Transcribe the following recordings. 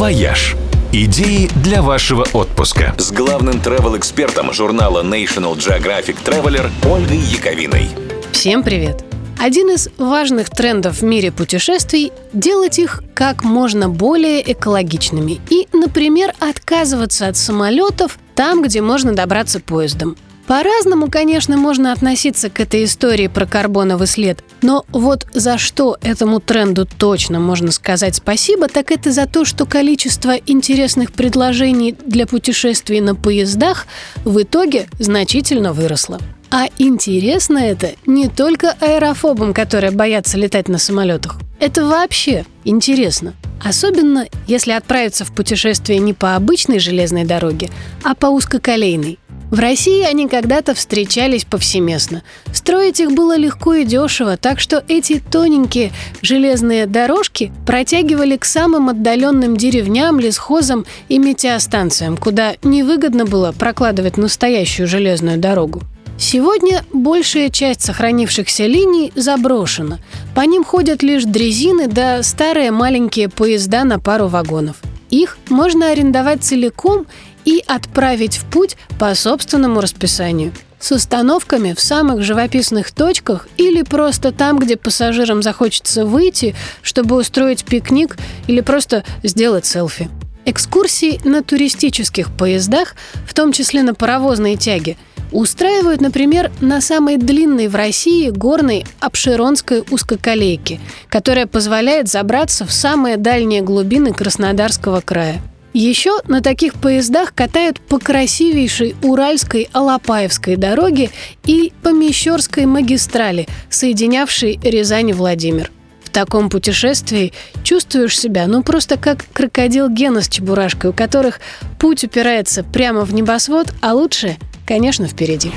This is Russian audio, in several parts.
«Вояж». Идеи для вашего отпуска. С главным travel-экспертом журнала National Geographic Traveler Ольгой Яковиной. Всем привет! Один из важных трендов в мире путешествий – делать их как можно более экологичными и, например, отказываться от самолетов там, где можно добраться поездом. По-разному, конечно, можно относиться к этой истории про карбоновый след, но вот за что этому тренду точно можно сказать спасибо, так это за то, что количество интересных предложений для путешествий на поездах в итоге значительно выросло. А интересно это не только аэрофобам, которые боятся летать на самолетах. Это вообще интересно. Особенно, если отправиться в путешествие не по обычной железной дороге, а по узкоколейной. В России они когда-то встречались повсеместно. Строить их было легко и дешево, так что эти тоненькие железные дорожки протягивали к самым отдаленным деревням, лесхозам и метеостанциям, куда невыгодно было прокладывать настоящую железную дорогу. Сегодня большая часть сохранившихся линий заброшена. По ним ходят лишь дрезины да старые маленькие поезда на пару вагонов. Их можно арендовать целиком и отправить в путь по собственному расписанию с установками в самых живописных точках или просто там, где пассажирам захочется выйти, чтобы устроить пикник или просто сделать селфи. Экскурсии на туристических поездах, в том числе на паровозной тяге, устраивают, например, на самой длинной в России горной Обширонской узкоколейке, которая позволяет забраться в самые дальние глубины Краснодарского края. Еще на таких поездах катают по красивейшей Уральской Алапаевской дороге и по Мещерской магистрали, соединявшей Рязань и Владимир. В таком путешествии чувствуешь себя, ну просто как крокодил Гена с чебурашкой, у которых путь упирается прямо в небосвод, а лучше, конечно, впереди.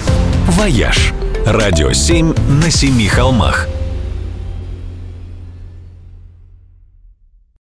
«Вояж» – радио 7 на семи холмах –